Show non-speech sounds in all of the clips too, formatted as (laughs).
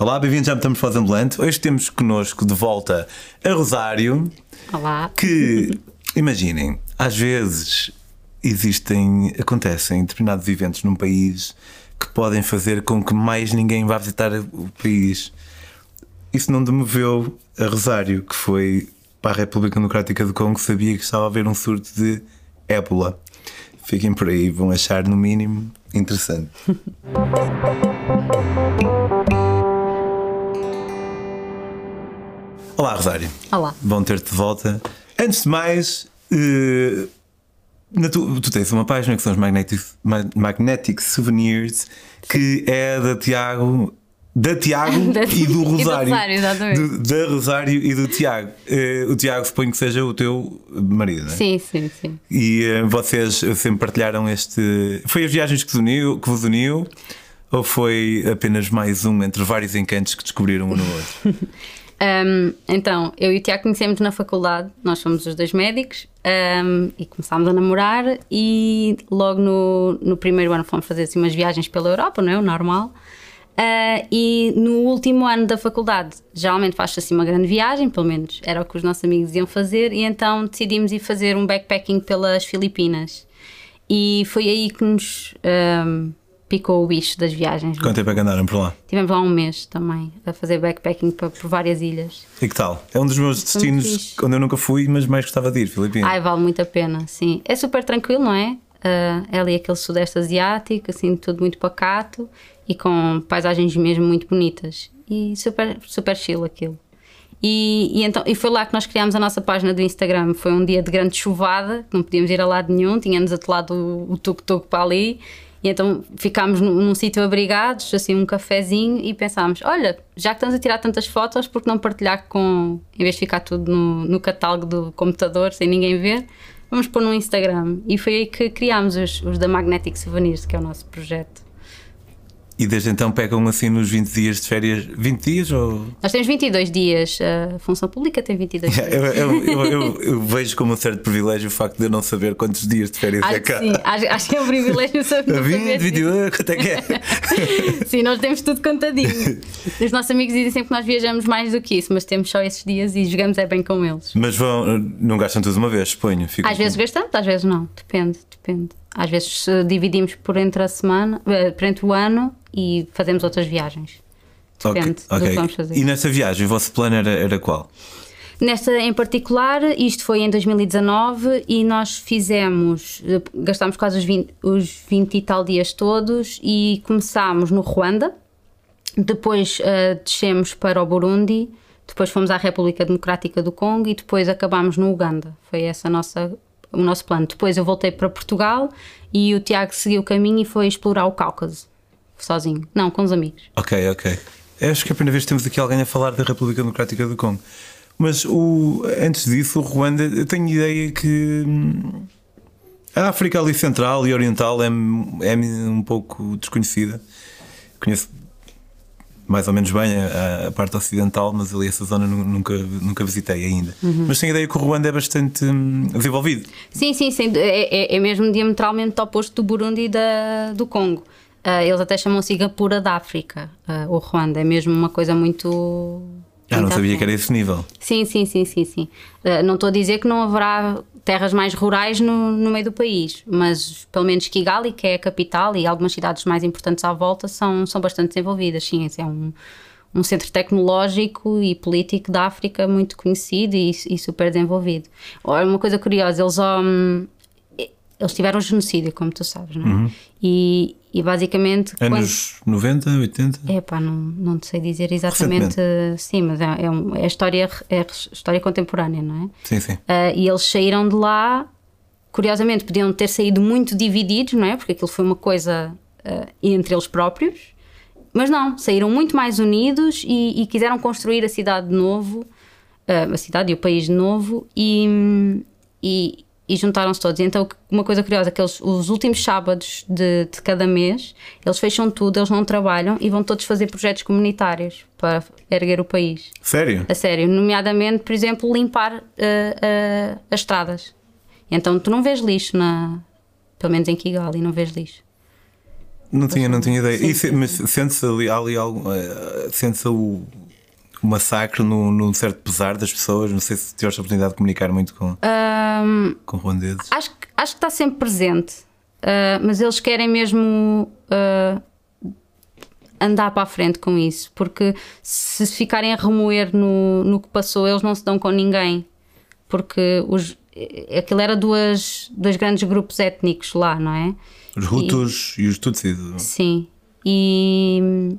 Olá, bem-vindos à Metamorfose Ambulante. Hoje temos connosco de volta a Rosário. Olá. Que, imaginem, às vezes existem, acontecem determinados eventos num país que podem fazer com que mais ninguém vá visitar o país. Isso não demoveu a Rosário, que foi para a República Democrática do Congo, sabia que estava a haver um surto de ébola. Fiquem por aí, vão achar no mínimo interessante. (laughs) Olá, Rosário. Olá. Bom ter-te de volta. Antes de mais, uh, tu, tu, tens uma página que são os Magnetic, Magnetic Souvenirs, que é da Tiago. Da Tiago (laughs) da, e do Rosário. E do Rosário. Do, da Rosário e do Tiago. Uh, o Tiago suponho que seja o teu marido, não é? Sim, sim, sim. E uh, vocês sempre partilharam este. Foi as viagens que, uniu, que vos uniu? Ou foi apenas mais um entre vários encantos que descobriram um no outro? (laughs) Um, então, eu e o Tiago conhecemos na faculdade, nós somos os dois médicos um, e começámos a namorar e logo no, no primeiro ano fomos fazer assim, umas viagens pela Europa, não é? O normal. Uh, e no último ano da faculdade, geralmente faz-se assim uma grande viagem, pelo menos era o que os nossos amigos iam fazer, e então decidimos ir fazer um backpacking pelas Filipinas. E foi aí que nos. Um, picou o bicho das viagens. Quanto tempo é que andaram por lá? Tivemos lá um mês também a fazer backpacking por, por várias ilhas. E que tal? É um dos meus destinos onde eu nunca fui, mas mais gostava de ir, Filipinas. Ai, vale muito a pena, sim. É super tranquilo, não é? Uh, é ali aquele sudeste asiático, assim, tudo muito pacato e com paisagens mesmo muito bonitas. E super, super chill aquilo. E, e, então, e foi lá que nós criámos a nossa página do Instagram. Foi um dia de grande chuvada, não podíamos ir a lado nenhum, tínhamos atelado o tuk-tuk para ali e então ficámos num, num sítio abrigados, assim, um cafezinho, e pensámos: olha, já que estamos a tirar tantas fotos, por que não partilhar com. em vez de ficar tudo no, no catálogo do computador sem ninguém ver, vamos pôr no Instagram. E foi aí que criámos os, os da Magnetic Souvenirs, que é o nosso projeto. E desde então pegam assim nos 20 dias de férias? 20 dias ou. Nós temos 22 dias, a função pública tem 22 dias. eu, eu, eu, eu, (laughs) vejo como um certo privilégio o facto de eu não saber quantos dias de férias acho é cá. Sim, acho, acho, que é um privilégio saber. (laughs) 20, 21, quanto é que é? (laughs) sim, nós temos tudo contadinho. Os nossos amigos dizem sempre que nós viajamos mais do que isso, mas temos só esses dias e jogamos é bem com eles. Mas vão, não gastam tudo de uma vez, suponho? Às com... vezes gastamos, às vezes não, depende, depende. Às vezes dividimos por entre a semana, eh, por entre o ano e fazemos outras viagens. Depende okay, okay. do que vamos fazer. E nessa viagem, o vosso plano era, era qual? Nesta em particular, isto foi em 2019 e nós fizemos, gastámos quase os 20, os 20 e tal dias todos e começámos no Ruanda, depois uh, descemos para o Burundi, depois fomos à República Democrática do Congo e depois acabámos no Uganda. Foi essa nossa, o nosso plano. Depois eu voltei para Portugal e o Tiago seguiu o caminho e foi explorar o Cáucaso sozinho. Não, com os amigos. Ok, ok. Acho que é a primeira vez que temos aqui alguém a falar da República Democrática do Congo. Mas o, antes disso, o Ruanda, eu tenho ideia que hum, a África ali central e oriental é, é um pouco desconhecida. Conheço mais ou menos bem a, a, parte ocidental, mas ali essa zona nunca, nunca visitei ainda. Uhum. Mas tenho ideia que o Ruanda é bastante hum, desenvolvido. Sim, sim, sim é, é, é mesmo diametralmente oposto do Burundi e da, do Congo. Uh, eles até chamam Singapura da África, uh, o Ruanda. É mesmo uma coisa muito. Ah, não sabia que era esse nível. Sim, sim, sim, sim. sim. Uh, não estou a dizer que não haverá terras mais rurais no, no meio do país, mas pelo menos Kigali, que é a capital, e algumas cidades mais importantes à volta são, são bastante desenvolvidas. Sim, é um, um centro tecnológico e político da África muito conhecido e, e super desenvolvido. Uma coisa curiosa, eles. Um, eles tiveram genocídio, como tu sabes, não é? Uhum. E, e basicamente. Anos quando... 90, 80? É pá, não, não sei dizer exatamente. Sim, mas é, é, um, é, história, é história contemporânea, não é? Sim, sim. Uh, e eles saíram de lá, curiosamente, podiam ter saído muito divididos, não é? Porque aquilo foi uma coisa uh, entre eles próprios, mas não, saíram muito mais unidos e, e quiseram construir a cidade de novo, uh, a cidade e o país de novo, e, e e juntaram-se todos. Então, uma coisa curiosa é que eles, os últimos sábados de, de, cada mês, eles fecham tudo, eles não trabalham e vão todos fazer projetos comunitários para erguer o país. Sério? A sério. Nomeadamente, por exemplo, limpar uh, uh, as estradas. Então, tu não vês lixo, na, pelo menos em Kigali, não vês lixo. Não tinha, não tinha ideia. E se- mas sente-se ali, ali algum. eh, sente-se o, o massacre no, no certo pesar das pessoas? Não sei se tiveste a oportunidade de comunicar muito com, Ahm, com ruandeses. acho, que- acho que está sempre presente, ah, mas eles querem mesmo ah, andar para a frente com isso, porque se ficarem a remoer no, no que passou, eles não se dão com ninguém, porque os, eh, aquilo era duas, dois grandes grupos étnicos lá, não é? Os Hutus e, os Tutsis. Sim, e,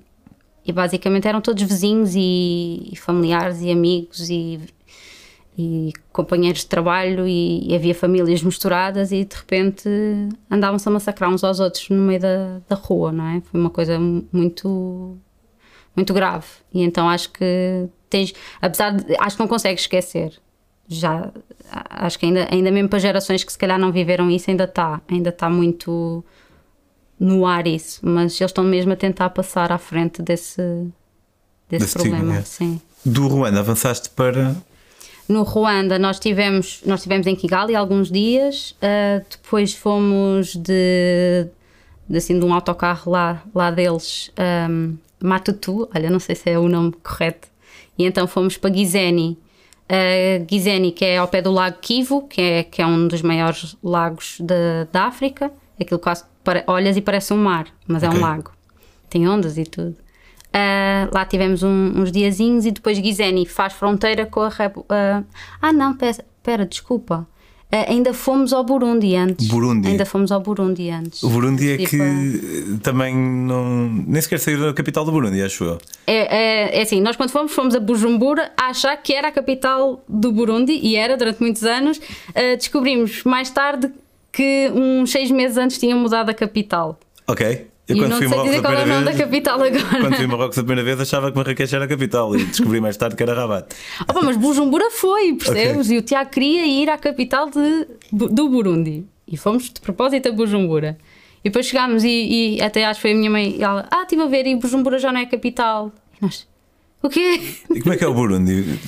e basicamente eram todos vizinhos e, e familiares e amigos e, e companheiros de trabalho e, e havia famílias misturadas e de repente andavam-se a massacrar uns aos outros no meio da, da rua, não é? Foi uma coisa muito muito grave e então acho que tens, apesar de, acho que não consegues esquecer já acho que ainda, ainda mesmo para gerações que se calhar não viveram isso ainda está ainda está muito no ar isso, mas eles estão mesmo a tentar passar à frente desse, desse, Desse problema. é. Sim. Do Ruanda avançaste para. No Ruanda nós tivemos, nós tivemos em Kigali alguns dias, ah, depois fomos de, de, assim, de um autocarro lá, lá deles, um, Matutu, olha, não sei se é o nome correto, e então fomos para Gizeni. Uh, Gizeni, que é ao pé do lago Kivu, que é, que é um dos maiores lagos da da África, aquilo quase olhas e parece um mar, mas é Ok. um lago, tem ondas e tudo. Ah, lá tivemos um- uns diazinhos e depois Gizeni faz fronteira com a Repu- ah, ah, não, pera, pera, desculpa. Ah, ainda fomos ao Burundi antes. Burundi. Ainda fomos ao Burundi antes. O Burundi é Tipo, que também não. Nem sequer saiu da capital do Burundi, acho eu. É, é, é assim, nós quando fomos, fomos a Bujumbura a achar que era a capital do Burundi e era durante muitos anos. Ah, descobrimos mais tarde que uns seis meses antes tinham mudado a capital. Ok. Eu e quando não fui sei Marrocos dizer qual é o nome da capital agora. Quando fui a Marrocos a primeira vez achava que Marrakech era a capital e descobri mais tarde que era Rabat. Opa, mas Bujumbura foi, percebes? E o Tiago queria ir à capital de, do Burundi. E fomos de propósito a Bujumbura. E depois chegámos e, e até acho que foi a minha mãe. E ela, ah, estive a ver e Bujumbura já não é capital. E nós, o quê? E como é que é o Burundi?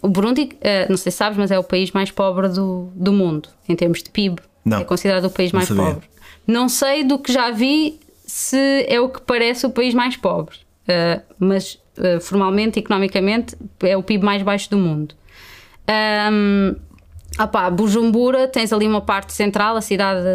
O Burundi, eh, não sei se sabes, mas é o país mais pobre do, do mundo, em termos de PIB. Não. É considerado o país Não mais sabia. pobre. Não sei do que já vi se é o que parece o país mais pobre, Eh, mas eh, formalmente, economicamente, é o PIB mais baixo do mundo. Um, opá, Bujumbura, tens ali uma parte central, a cidade,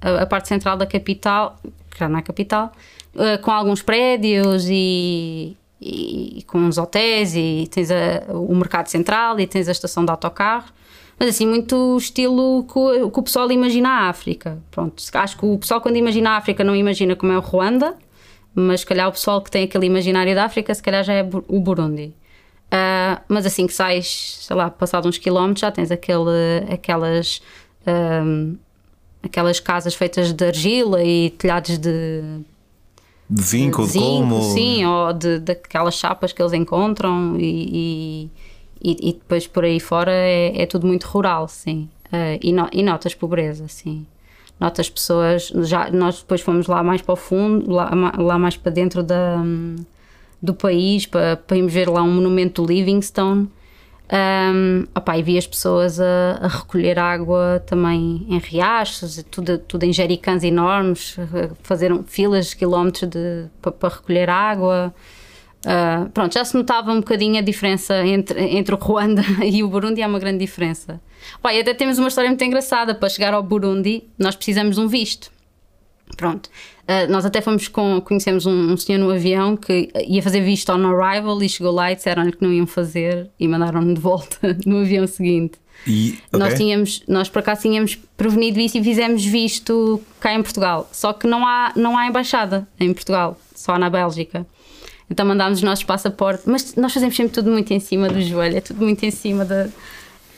a, a parte central da capital, que já não é capital, eh, com alguns prédios e, e, com uns hotéis e tens a- o mercado central e tens a estação de autocarros. Mas assim, muito estilo que o, que o pessoal imagina a África. Pronto, acho que o pessoal quando imagina a África não imagina como é o Ruanda, mas se calhar o pessoal que tem aquele imaginário da África, se calhar já é o Burundi. Ah, mas assim que sais, sei lá, passado uns quilómetros, já tens aquele, aquelas, ahm, aquelas casas feitas de argila e telhados de, De zinco de de colmo? sim, ou de, daquelas chapas que eles encontram e, e, e- e depois por aí fora é, é tudo muito rural, sim. Ah, e, no- e notas pobreza, sim. Notas pessoas, já, nós depois fomos lá mais para o fundo, lá, lá mais para dentro da, do país, para, para irmos ver lá um monumento do Livingstone. Um, opá, e vi as pessoas a, a recolher água também em riachos, tudo, tudo em jericãs enormes, a fazer filas quilómetros de, para, para recolher água. Ah, pronto, já se notava um bocadinho a diferença entre, entre o Ruanda (laughs) e o Burundi, há uma grande diferença. E até temos uma história muito engraçada. Para chegar ao Burundi, nós precisamos de um visto. Pronto. Uh, nós até fomos com, conhecemos um, um senhor no avião que ia fazer visto on arrival e chegou lá e disseram-lhe que não iam fazer e mandaram-no de volta (laughs) no avião seguinte. E, ok. Nós tínhamos, nós por acaso tínhamos prevenido isso e fizemos visto cá em Portugal. Só que não há, não há embaixada em Portugal, só na Bélgica. Então mandámos os nossos passaportes, mas nós fazemos sempre tudo muito em cima do joelho, é tudo muito em cima da.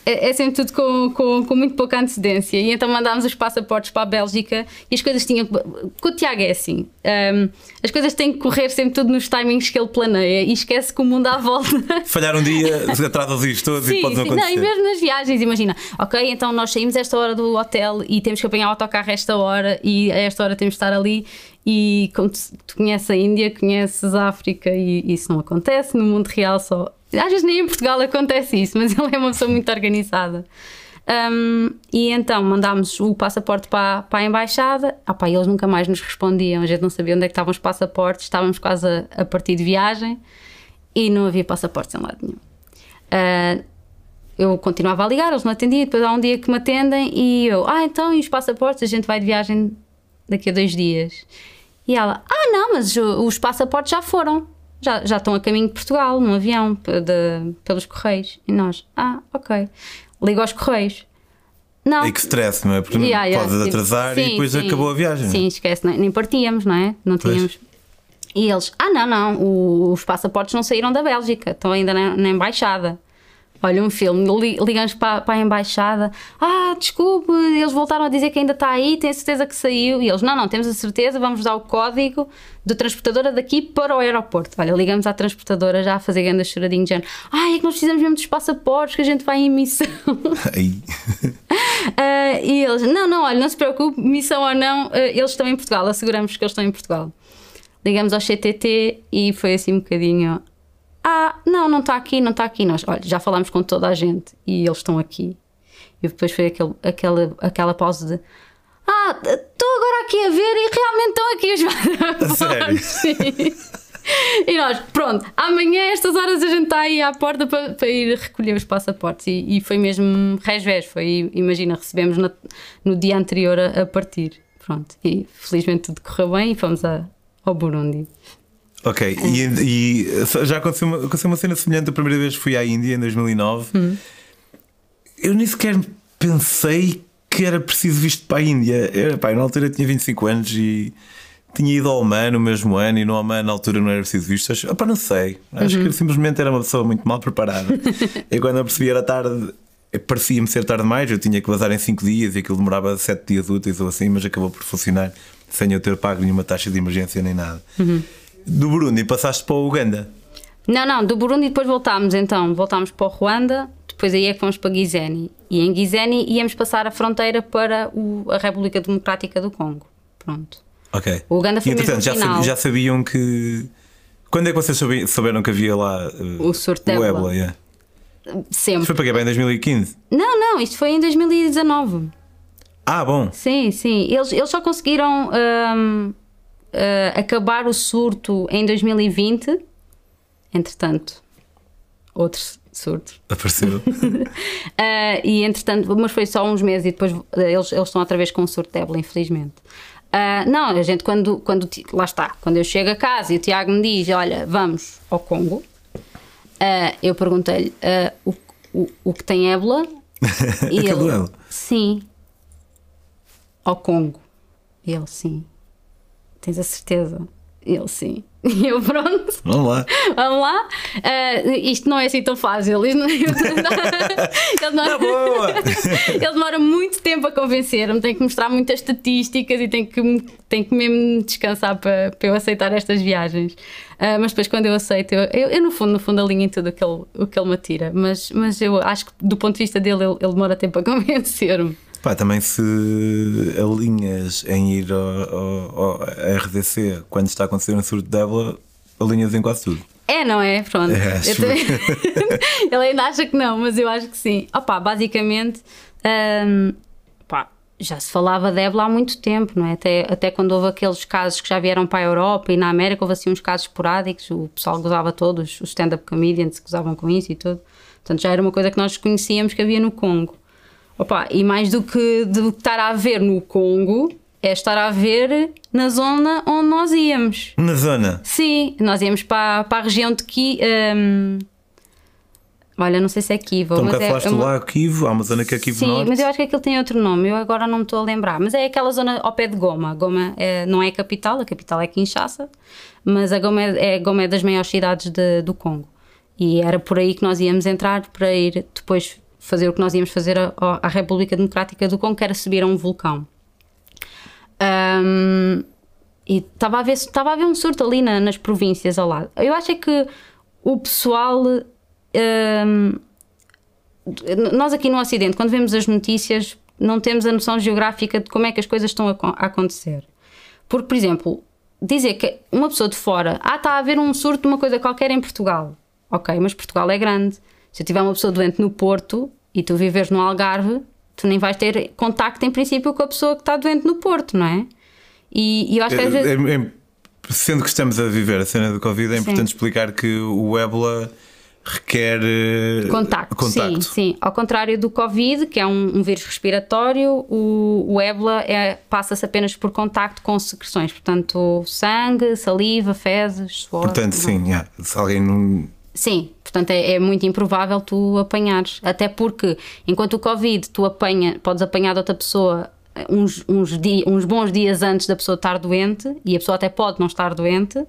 É, é sempre tudo com, com, com muito pouca antecedência. E então mandámos os passaportes para a Bélgica e as coisas tinham. Com o Tiago é assim: hum, as coisas têm que correr sempre tudo nos timings que ele planeia e esquece que o mundo à volta. Falhar um dia, (laughs) atrasas isto todos e pode não sim. Não, acontecer. e mesmo nas viagens, imagina, ok, então nós saímos esta hora do hotel e temos que apanhar o autocarro a esta hora e a esta hora temos de estar ali e como tu, tu conheces a Índia, conheces a África e isso não acontece no mundo real só. Às vezes nem em Portugal acontece isso, mas (laughs) ele é uma pessoa muito organizada. Um, e então mandámos o passaporte para, para a embaixada. Ah, pá, eles nunca mais nos respondiam. A gente não sabia onde é que estavam os passaportes. Estávamos quase a, a partir de viagem e não havia passaportes em lado nenhum. Uh, eu continuava a ligar, eles não atendiam. Depois há um dia que me atendem e eu, ah, então e os passaportes? A gente vai de viagem daqui a dois dias. E ela, ah, não, mas os passaportes já foram. Já, já estão a caminho de Portugal, num avião, de, pelos Correios. E nós, ah, ok ligo aos Correios. Não. E que stress, não é? Porque yeah, yeah, pode atrasar sim, e depois sim, acabou a viagem. Sim, esquece, nem partíamos, não é? Não tínhamos. Pois. E eles, ah, não, não, os passaportes não saíram da Bélgica, estão ainda na, na embaixada. Olha, um filme, ligamos para, para a embaixada. Ah, desculpe, eles voltaram a dizer que ainda está aí, tem certeza que saiu. E eles, não, não, temos a certeza, vamos dar o código da transportadora daqui para o aeroporto. Olha, ligamos à transportadora já a fazer grande choradinho de género. Ah, é que nós precisamos mesmo dos passaportes, que a gente vai em missão. (laughs) Uh, (laughs) e eles, não, não, olha, não se preocupe, missão ou não, uh, eles estão em Portugal, asseguramos que eles estão em Portugal. Ligamos ao CTT e foi assim um bocadinho ah, não, não está aqui, não está aqui. Nós, olha, já falámos com toda a gente e eles estão aqui. E depois foi aquele, aquela, aquela pausa de Ah, estou agora aqui a ver e realmente estão aqui os (laughs) Sério? Sim. E nós, pronto, amanhã a estas horas a gente está aí à porta para, para ir recolher os passaportes. E, e foi mesmo resvés, foi, imagina, recebemos na, no dia anterior a, a, partir. Pronto, e felizmente tudo correu bem e fomos a, ao Burundi. Ok, e, e, já aconteceu uma, aconteceu uma cena semelhante a primeira vez que fui à Índia em 2009. Hum. Eu nem sequer pensei que era preciso visto para a Índia. Eu, pá, na altura tinha 25 anos e tinha ido ao Oman no mesmo ano e no Oman na altura não era preciso visto. Acho, opa, não sei. Acho uhum. que simplesmente era uma pessoa muito mal preparada. (laughs) e quando eu percebi era tarde, parecia-me ser tarde demais. Eu tinha que vazar em 5 dias e aquilo demorava 7 dias úteis ou assim, mas acabou por funcionar sem eu ter pago nenhuma taxa de emergência nem nada. Uhum. Do Burundi passaste para o Uganda? Não, não, do Burundi depois voltámos então, voltámos para o Ruanda, depois aí é que fomos para Guizeni. E em Guizeni íamos passar a fronteira para o, a República Democrática do Congo. Pronto. Ok. O Uganda foi e, entretanto, já, final. já sabiam que. Quando é que vocês souberam que havia lá uh, o surto o Ebola? Yeah. Sempre. Foi para que bem em 2015? Não, não, isto foi em 2019. Ah, bom. Sim, sim. Eles, eles só conseguiram. Um, uh, acabar o surto em 2020. Entretanto, outro surto. Apareceu. uh, (laughs) e entretanto, mas foi só uns meses e depois eles, eles estão outra vez com o surto de Ébola, infelizmente. Uh, não, a gente quando, quando. Lá está, quando eu chego a casa e o Tiago me diz: Olha, vamos ao Congo, uh, eu perguntei-lhe uh, o, o, o que tem ébola. (laughs) e ele, sim. Ao Congo. E ele, sim. Tens a certeza? Ele sim. E (laughs) eu pronto. Vamos lá. Vamos lá. Uh, isto não é assim tão fácil. Isto não, (laughs) ele, demora, tá (laughs) ele demora muito tempo a convencer-me. Tem que mostrar muitas estatísticas e tem que, tem que mesmo descansar para, para eu aceitar estas viagens. Uh, mas depois, quando eu aceito, eu, eu, eu, no fundo, no fundo, alinho em tudo o que ele, o que ele me atira. Mas, mas eu acho que, do ponto de vista dele, ele, ele demora tempo a convencer-me. Pá, também se alinhas em ir ao, ao, ao RDC quando está a acontecer um surto de ébola, alinhas em quase tudo. É, não é? Pronto. É, também... (laughs) Ele ainda acha que não, mas eu acho que sim. Opa, basicamente, hum, pá, já se falava de ébola há muito tempo, não é? Até, até quando houve aqueles casos que já vieram para a Europa e na América houve assim uns casos esporádicos, o pessoal gozava todos, os stand-up comedians gozavam com isso e tudo. Portanto, já era uma coisa que nós conhecíamos que havia no Congo. Opa, e mais do que, de estar a ver no Congo, é estar a ver na zona onde nós íamos. Na zona? Sim, nós íamos para, para a região de Ki. Um, olha, não sei se é Kivu. Então, mas é, falaste é uma... lá Kivu, há uma zona que é Kivu Sim, Norte. mas eu acho que aquilo tem outro nome, eu agora não me estou a lembrar. Mas é aquela zona ao pé de Goma. Goma é, não é a capital, a capital é Kinshasa, mas a Goma é, é, Goma é das maiores cidades de, do Congo. E era por aí que nós íamos entrar para ir depois fazer o que nós íamos fazer à, República Democrática do Congo, que era subir a um vulcão. Um, e estava a, ver, estava a ver um surto ali na, nas províncias ao lado. Eu acho é que o pessoal. Um, nós aqui no Ocidente, quando vemos as notícias, não temos a noção geográfica de como é que as coisas estão a, a acontecer. Porque, por exemplo, dizer que uma pessoa de fora, ah, está a haver um surto de uma coisa qualquer em Portugal. Ok, mas Portugal é grande. Se eu tiver uma pessoa doente no Porto e tu viveres no Algarve, tu nem vais ter contacto em princípio com a pessoa que está doente no Porto, não é? E, e eu acho que às vezes. É- é- sendo que estamos a viver a cena do Covid, é importante explicar que o ébola requer eh, Contacto, contacto. sim, sim. Ao contrário do Covid, que é um, um vírus respiratório, o, o ébola é, passa-se apenas por contacto com secreções, portanto, sangue, saliva, fezes, suor. Portanto, sim, yeah, se alguém não. Sim, portanto é, é muito improvável tu apanhares. Até porque, enquanto o Covid, tu apanha, podes apanhar de outra pessoa eh, uns, uns, uns bons dias antes da pessoa estar doente, e a pessoa até pode não estar doente.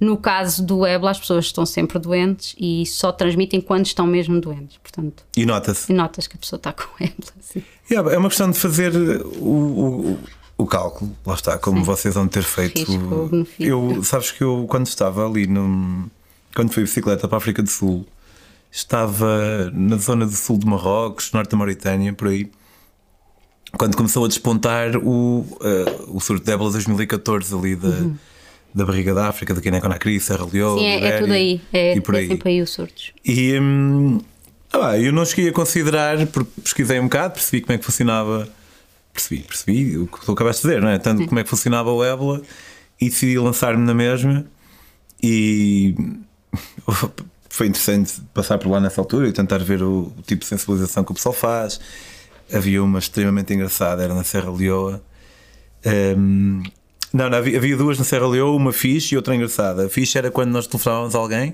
No caso do ébola, as pessoas estão sempre doentes e só transmitem quando estão mesmo doentes. Portanto, E nota-se. e notas que a pessoa está (laughs) com ébola. Sim. Yeah, é uma questão de fazer o, o, o cálculo, lá está, como vocês vão ter feito. Risco. Eu, sabes que eu, quando estava ali, no, quando fui de bicicleta para a África do Sul, estava na zona do sul de Marrocos, norte da Mauritânia, por aí, quando começou a despontar o, eh, o surto de ébola 2014 ali da, da barriga da África, da Guiné-Conakry, Serra Leoa, Sim, é, é tudo aí. É, e por é aí. sempre aí os surtos. E hum, ah, eu não cheguei a considerar, porque pesquisei um bocado, percebi como é que funcionava. Percebi, percebi o que tu acabaste de dizer, não é? Tanto como é que funcionava o ébola e decidi lançar-me na mesma. E (laughs) foi interessante passar por lá nessa altura e tentar ver o, o tipo de sensibilização que o pessoal faz. Havia uma extremamente engraçada, era na Serra Leoa. Hum, não, não, havia, havia duas na Serra Leoa, uma fixe e outra engraçada. A fixe era quando nós telefonávamos a alguém,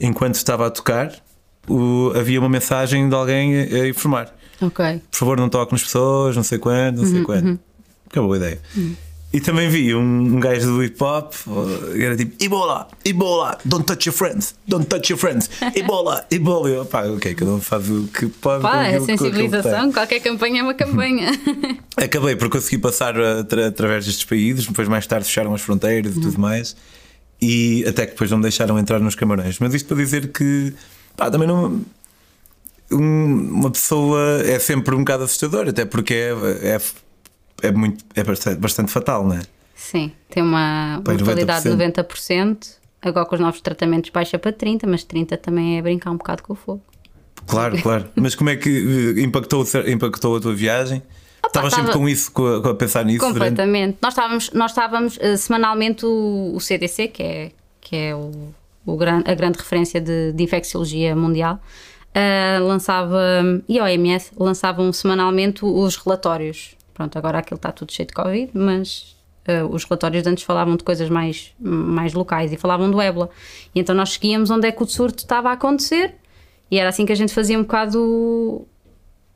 enquanto estava a tocar, o- havia uma mensagem de alguém a, a informar. Ok. Por favor, não toque nas pessoas, não sei quando, não sei quando. Que é boa ideia. E também vi um, um gajo do hip hop, era tipo Ebola, Ebola, don't touch your friends, don't touch your friends, Ebola, Ebola. Eu, pá, ok, cada um faz o que pode. Pá, é sensibilização. Qualquer campanha é uma campanha. (laughs) Acabei por conseguir passar atra- através destes países, depois mais tarde fecharam as fronteiras e tudo mais, e até que depois não me deixaram entrar nos camarões. Mas isto para dizer que pá, também não. um- uma pessoa é sempre um bocado assustador, até porque é, é, é, muito, é bastante, bastante fatal, não é? Sim, tem uma mortalidade de 90%. 90%. Agora com os novos tratamentos baixa para 30%, mas 30% também é brincar um bocado com o fogo. Claro, claro. (laughs) Mas como é que eh, impactou, impactou a tua viagem? Estavas sempre estava- com isso, com a, com a pensar nisso? durante- Completamente. Nós estávamos, nós estávamos eh, semanalmente o, o CDC, que é, que é o, o gran, a grande referência de, de infecciologia mundial, eh, lançava, e a OMS lançavam semanalmente os relatórios. Pronto, agora aquilo está tudo cheio de Covid, mas eh, os relatórios de antes falavam de coisas mais, mais locais e falavam do ébola. E então nós seguíamos onde é que o surto estava a acontecer e era assim que a gente fazia um bocado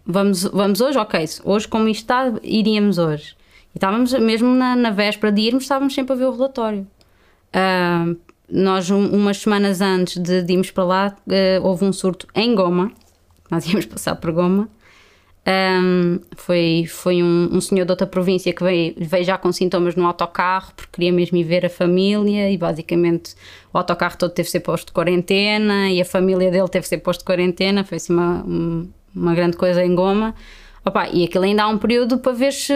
vamos, vamos hoje, ok, hoje como isto está, iríamos hoje. E estávamos, mesmo na, na véspera de irmos, estávamos sempre a ver o relatório. Ah, nós, um- umas semanas antes de, de irmos para lá, eh, houve um surto em Goma, nós (laughs) íamos passar por Goma. Ah, foi foi um, um senhor de outra província que veio, veio já com sintomas no autocarro porque queria mesmo ir ver a família e basicamente o autocarro todo teve que ser posto de quarentena e a família dele teve que ser posto de quarentena. Foi assim uma, um- uma grande coisa em Goma. Opa, e aquilo ainda há um período para ver se.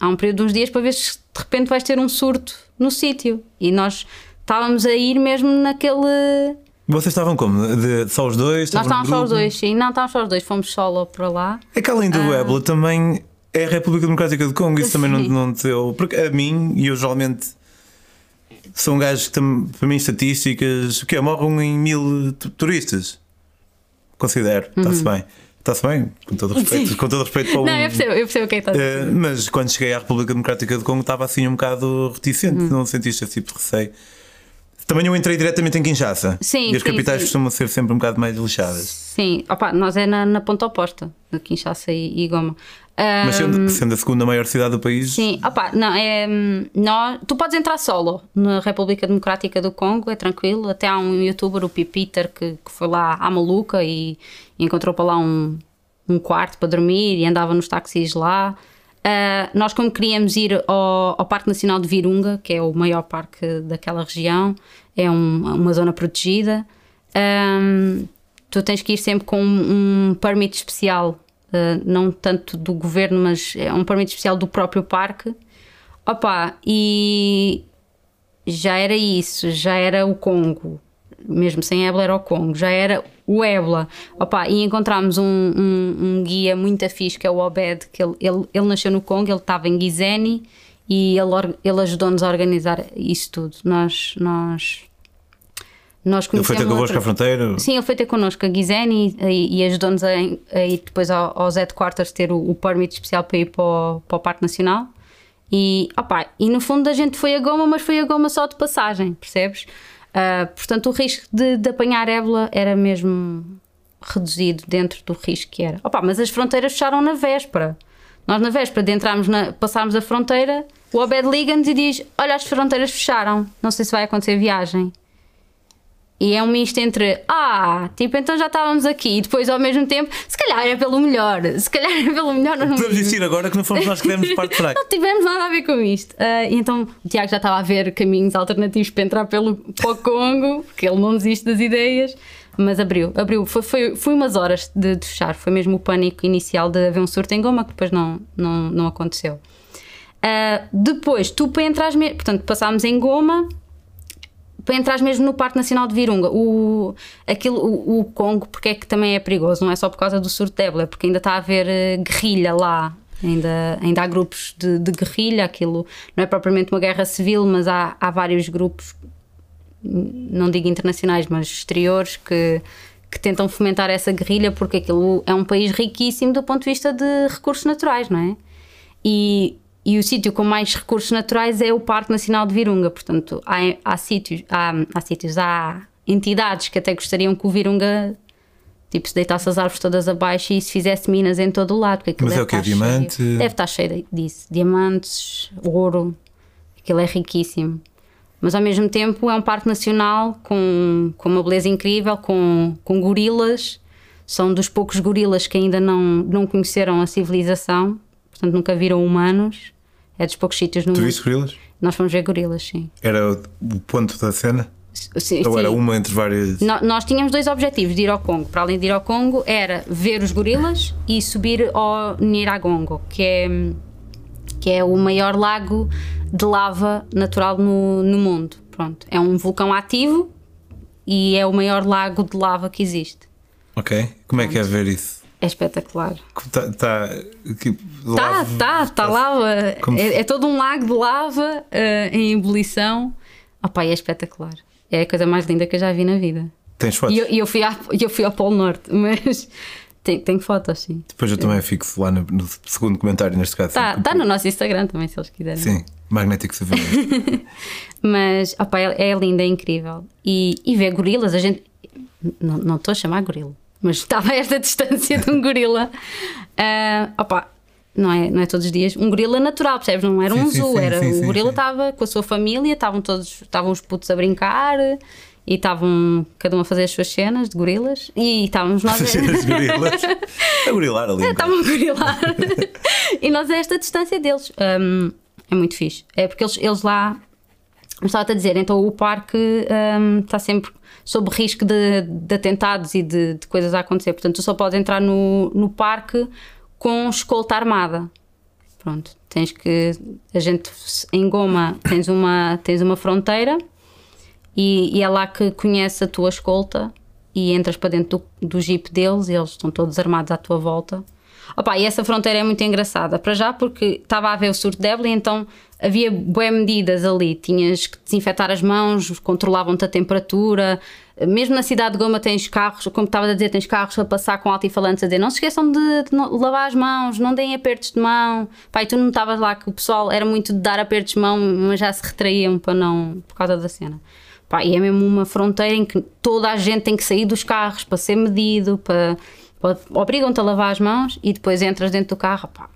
Há um período de uns dias para ver se de repente vais ter um surto no sítio. E nós estávamos a ir mesmo naquele. Vocês estavam como? De, só os dois? Nós estávamos só os dois, sim. Não, estávamos só os dois, fomos solo para lá. É que além do ébola também é a República Democrática do Congo, isso também não, Sim. não deu. Porque a mim, e eu geralmente sou um gajo que tam- para mim estatísticas, o quê? Morram em mil tu- turistas. Considero, está-se bem. Está-se bem, com todo respeito, Uhum. Sim. com todo respeito para o. Não, eu percebo, eu percebo o que é que estás a dizer. Eh, mas quando cheguei à República Democrática do Congo estava assim um bocado reticente, Uhum. não sentiste esse tipo de receio. Também eu entrei diretamente em Kinshasa. Sim, e as sim, capitais sim. costumam ser sempre um bocado mais lixadas. Sim, opa, nós é na, na ponta oposta, de Kinshasa e, e Goma. Ah, Mas sendo, sendo a segunda maior cidade do país, Sim, opa, não, é, hum, nós, tu podes entrar solo na República Democrática do Congo, é tranquilo. Até há um youtuber, o Pipiter, que, que foi lá à maluca e, e encontrou para lá um, um quarto para dormir e andava nos táxis lá. Ah, nós, como queríamos ir ao, ao Parque Nacional de Virunga, que é o maior parque daquela região, é um- uma zona protegida, hum, tu tens que ir sempre com um, um especial, ah, não tanto do governo, mas é um permit especial do próprio parque. Opa, e já era isso, já era o Congo. mesmo sem ébola, era o Congo, já era o ébola. Opa, e encontramos um, um, um, guia muito afixo que é o Obed, que ele, ele, ele nasceu no Congo, ele estava em Gizeni e ele, ele ajudou-nos a organizar isso tudo. Nós. nós nós ele foi ter convosco à fronteira? Sim, ele foi ter connosco a Gizeni e, e ajudou-nos a, a, ir depois ao, aos headquarters ter o, o permit especial para ir para o, para o Parque Nacional. E, opa, e no fundo a gente foi a goma, mas foi a goma só de passagem, percebes? Uh, portanto, o risco de, de, apanhar ébola era mesmo reduzido dentro do risco que era. Opa, mas as fronteiras fecharam na véspera. Nós, na véspera de entrarmos na, passarmos a fronteira, o Obed liga-nos e diz: Olha, as fronteiras fecharam, não sei se vai acontecer viagem. E é um misto entre, ah, tipo, então já estávamos aqui, e depois ao mesmo tempo, se calhar é pelo melhor, se calhar é pelo melhor. Não... Podemos dizer agora que não fomos nós que demos parte fraca. não tivemos nada a ver com isto. Uh, então o Tiago já estava a ver caminhos alternativos para entrar pelo para o Congo, porque ele não desiste das ideias, mas abriu, abriu. Foi, foi, foi umas horas de, de fechar, foi mesmo o pânico inicial de haver um surto em Goma, que depois não, não, não aconteceu. Uh, depois, tu para entrar, portanto, passámos em Goma para entrar mesmo no Parque Nacional de Virunga, o, aquilo, o, o, Congo, porque é que também é perigoso, não é só por causa do surto de ébola, é porque ainda está a haver uh, guerrilha lá, ainda, ainda há grupos de, de, guerrilha, aquilo não é propriamente uma guerra civil, mas há, há vários grupos, não digo internacionais, mas exteriores, que, que tentam fomentar essa guerrilha porque aquilo é um país riquíssimo do ponto de vista de recursos naturais, não é? E e o sítio com mais recursos naturais é o Parque Nacional de Virunga. Portanto, há, há sítios, há, há sítios, há entidades que até gostariam que o Virunga tipo, se deitasse as árvores todas abaixo e se fizesse minas em todo o lado. Mas é o que é diamante? Cheio, deve estar cheio disso. Diamantes, ouro, aquilo é riquíssimo. Mas ao mesmo tempo é um parque nacional com, com uma beleza incrível, com, com gorilas. São dos poucos gorilas que ainda não, não conheceram a civilização, portanto nunca viram humanos. É dos poucos sítios no tu mundo. viste gorilas? Nós fomos ver gorilas, sim. Era o ponto da cena? Sim, Ou sim. era uma entre várias? No, nós tínhamos dois objetivos de ir ao Congo. Para além de ir ao Congo, era ver os gorilas e subir ao Niragongo, que é, que é o maior lago de lava natural no, no mundo. Pronto. É um vulcão ativo e é o maior lago de lava que existe. Ok. Como é que é ver isso? É espetacular. Está tá, tá, tá, tá lava. É, é, todo um lago de lava uh, em ebulição. Opa, é espetacular. É a coisa mais linda que eu já vi na vida. Tens fotos? E eu, eu, fui, eu fui ao Polo Norte, (laughs) mas tenho, tenho fotos, sim. Depois eu é. também fixo lá no, no, segundo comentário, neste caso. Está tá no nosso Instagram também, se eles quiserem. Sim, magnético Savinho. (laughs) mas, opa, é, é linda, é incrível. E, e ver gorilas, a gente. Não estou a chamar gorila mas estava a esta (laughs) distância de um gorila. Uh, opa, não é, não é todos os dias. Um gorila natural, percebes? Não era um sim, zoo, sim, era sim, o gorila estava com a sua família, estavam todos, estavam os putos a brincar e estavam cada um a fazer as suas cenas de gorilas e estávamos nós. (laughs) As cenas de gorilas. a gorilar ali. É, estavam a gorilar. (laughs) e nós a esta distância deles. Um, é muito fixe. É porque eles, eles lá. Estava-te a dizer, então o parque um, está sempre sob risco de, de atentados e de, de, coisas a acontecer. Portanto, tu só podes entrar no, no parque com escolta armada. Pronto, tens que. A gente em Goma tens uma, tens uma fronteira e, e é lá que conhece a tua escolta e entras para dentro do, do jeep deles e eles estão todos armados à tua volta. Opa, e essa fronteira é muito engraçada, para já porque estava a haver o surto de Ébola, então havia boas medidas ali. Tinhas que desinfetar as mãos, controlavam-te a temperatura. Mesmo na cidade de Goma tens carros, como estava a dizer, tens carros a passar com altifalantes a dizer não se esqueçam de, de lavar as mãos, não deem apertos de mão. Pai, tu não estavas lá que o pessoal era muito de dar apertos de mão, mas já se retraíam para não, por causa da cena. Pá, e é mesmo uma fronteira em que toda a gente tem que sair dos carros para ser medido, para, para obrigam-te a lavar as mãos e depois entras dentro do carro, pá,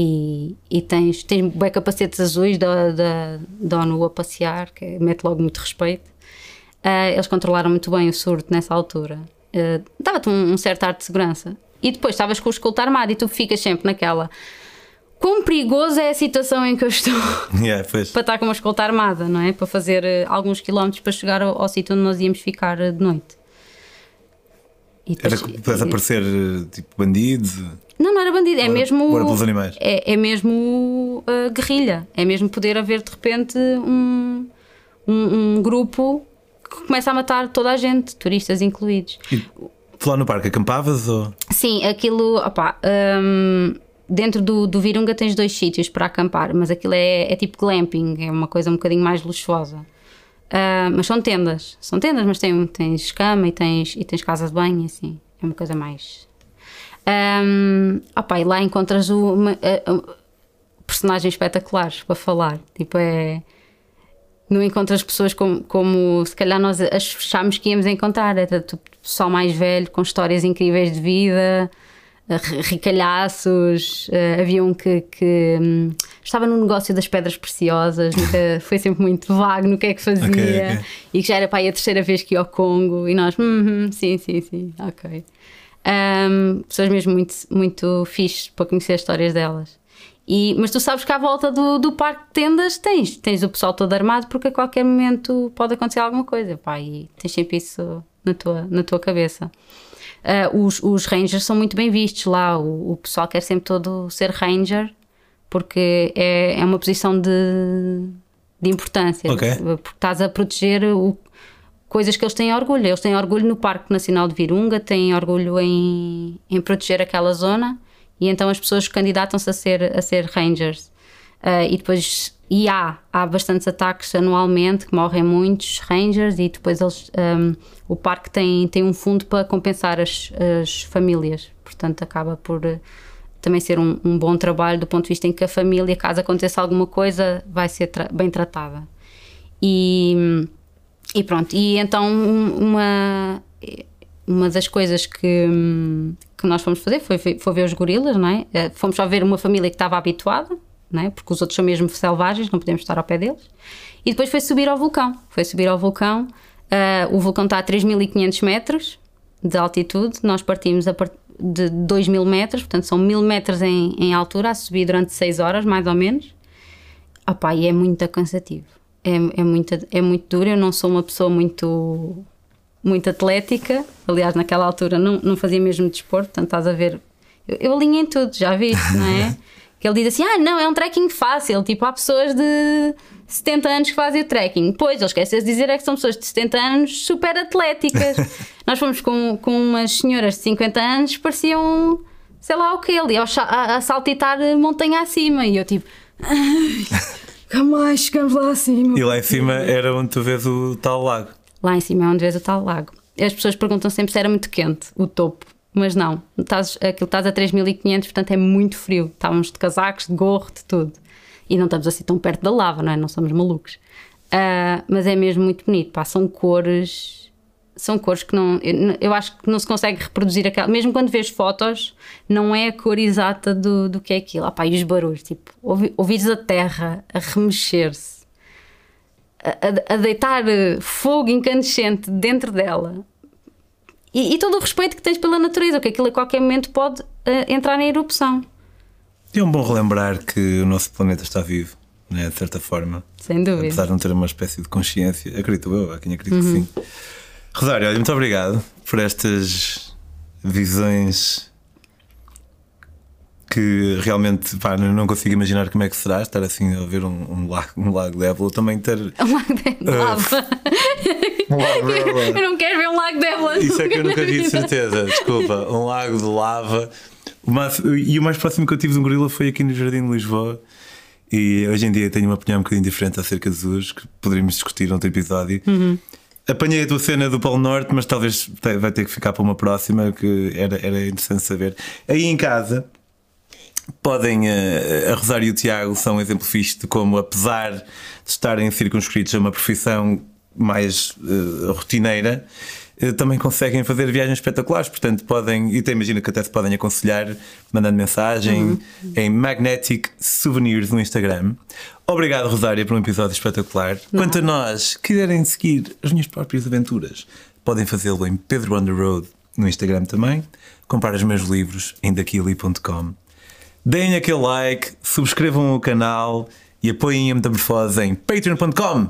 e, e tens, tens bem capacetes azuis da, da, da ONU a passear, que mete logo muito respeito. Uh, eles controlaram muito bem o surto nessa altura. Uh, Dava-te um, um, certo ar de segurança. E depois estavas com o escolta armado e tu ficas sempre naquela. Quão perigoso é a situação em que eu estou (laughs) yeah, para estar com uma escolta armada, não é? Para fazer uh, alguns quilómetros para chegar ao, ao sítio onde nós íamos ficar de noite. Depois, Era para aparecer tipo bandido? Não, não era bandido, é mesmo. Era pelos animais. É, é mesmo uh, guerrilha. É mesmo poder haver de repente um, um, um, grupo que começa a matar toda a gente, turistas incluídos. E lá no parque acampavas ou? Sim, aquilo, opá, hum, dentro do, do Virunga tens dois sítios para acampar, mas aquilo é, é tipo glamping, é uma coisa um bocadinho mais luxuosa. Uh, mas são tendas, são tendas, mas tem, tens cama e tens, e tens casa de banho, assim, é uma coisa mais. Um, opa, e lá encontras uma, personagens espetaculares para falar, tipo, é. Não encontras pessoas como, como se calhar nós achámos que íamos encontrar, era tipo, pessoal mais velho, com histórias incríveis de vida, ricalhaços, uh, havia um que, que um, estava no negócio das pedras preciosas, nunca, (laughs) foi sempre muito vago no que é que fazia okay, okay. e que já era para aí a terceira vez que ia ao Congo e nós, hum, sim, sim, sim, ok. Um, pessoas mesmo muito, muito fixe para conhecer as histórias delas. E, mas tu sabes que à volta do, do parque de tendas tens, tens o pessoal todo armado porque a qualquer momento pode acontecer alguma coisa, pá, e tens sempre isso na tua, na tua cabeça uh, os, os rangers são muito bem vistos lá. O, o, pessoal quer sempre todo ser ranger porque é, é uma posição de, de importância. Okay. Porque estás a proteger o, coisas que eles têm orgulho. Eles têm orgulho no Parque Nacional de Virunga, têm orgulho em, em proteger aquela zona e então as pessoas candidatam-se a ser, a ser rangers. Uh, e depois e há, há bastantes ataques anualmente que morrem muitos rangers e depois eles, um, o parque tem, tem um fundo para compensar as, as famílias, portanto acaba por uh, também ser um, um, bom trabalho do ponto de vista em que a família, caso aconteça alguma coisa, vai ser tra bem tratada. E, e pronto, e então uma, uma das coisas que, que nós fomos fazer foi, foi ver os gorilas, não é? Eh, fomos só ver uma família que estava habituada é? porque os outros são mesmo selvagens, não podemos estar ao pé deles. E depois foi subir ao vulcão. Foi subir ao vulcão. Uh, o vulcão está a 3.500 metros de altitude. Nós partimos part... de 2.000 metros, portanto são 1.000 metros em, em, altura, a subir durante 6 horas, mais ou menos. Opa, e é muito cansativo. É, é, muito, é muito duro. Eu não sou uma pessoa muito, muito atlética. Aliás, naquela altura não, não fazia mesmo desporto, portanto estás a ver. Eu, eu alinho em tudo, já viste, não é? (laughs) Que ele diz assim: ah, não, é um trekking fácil. Tipo, há pessoas de 70 anos que fazem o trekking. Pois, ele esquece de dizer é que são pessoas de 70 anos super atléticas. (laughs) Nós fomos com, com umas senhoras de 50 anos que pareciam, sei lá o que, ali a, a, saltitar montanha acima. E eu, tipo, mais (laughs) chegamos lá acima. E lá em cima era onde tu vês o tal lago. Lá em cima é onde vês o tal lago. As pessoas perguntam sempre se era muito quente o topo. Mas não, estás, aquilo estás a 3500, portanto é muito frio. Estávamos de casacos, de gorro, de tudo. E não estamos assim tão perto da lava, não é? Não somos malucos. Uh, mas é mesmo muito bonito, pá, são cores. São cores que não. Eu, eu, acho que não se consegue reproduzir aquela. Mesmo quando vês fotos, não é a cor exata do, do que é aquilo. Ah, pá, e os barulhos, tipo, ouvi, ouvires a terra a remexer-se, a, a, a deitar fogo incandescente dentro dela e, e, todo o respeito que tens pela natureza, que aquilo a qualquer momento pode uh, entrar em erupção. É um bom relembrar que o nosso planeta está vivo, né, de certa forma. Sem dúvida. Apesar de não ter uma espécie de consciência, acredito eu, há quem acredite uhum. que sim. Rosário, olha, muito obrigado por estas visões que realmente pá, não consigo imaginar como é que será estar assim a ver um, um lago, um lago de Évora, também ter. Um lago de lava. Uh, (laughs) um lago de. Eu não quero ver um lago de Évora. Isso é que eu nunca vi, de (laughs) certeza. Desculpa, um lago de lava. O mais, e o mais próximo que eu tive de um gorila foi aqui no Jardim de Lisboa. E hoje em dia tenho uma opinião um bocadinho diferente acerca de Jesus, que poderíamos discutir outro episódio. Uhum. Apanhei a tua cena do Polo Norte, mas talvez vai ter que ficar para uma próxima, que era, era interessante saber. Aí em casa, podem. Uh, a Rosário e o Tiago são um exemplo fixe de como, apesar de estarem circunscritos a uma profissão mais uh, rotineira, uh, também conseguem fazer viagens espetaculares. Portanto, podem, e até imagino que até se podem aconselhar, mandando mensagem uhum. em Magnetic Souvenirs no Instagram. Obrigado, Rosário, por um episódio espetacular. Não. Quanto a nós, quiserem seguir as minhas próprias aventuras, podem fazê-lo em Pedro on the Road no Instagram também. Comprar os meus livros em daquili.com deem aquele like, subscrevam o canal e apoiem a Metamorfose em patreon.com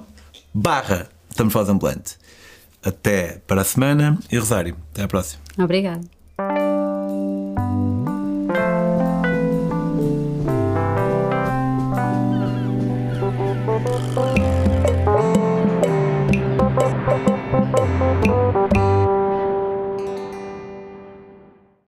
barra Metamorfose Ambulante. Até para a semana e Rosário, até à próxima. Obrigado.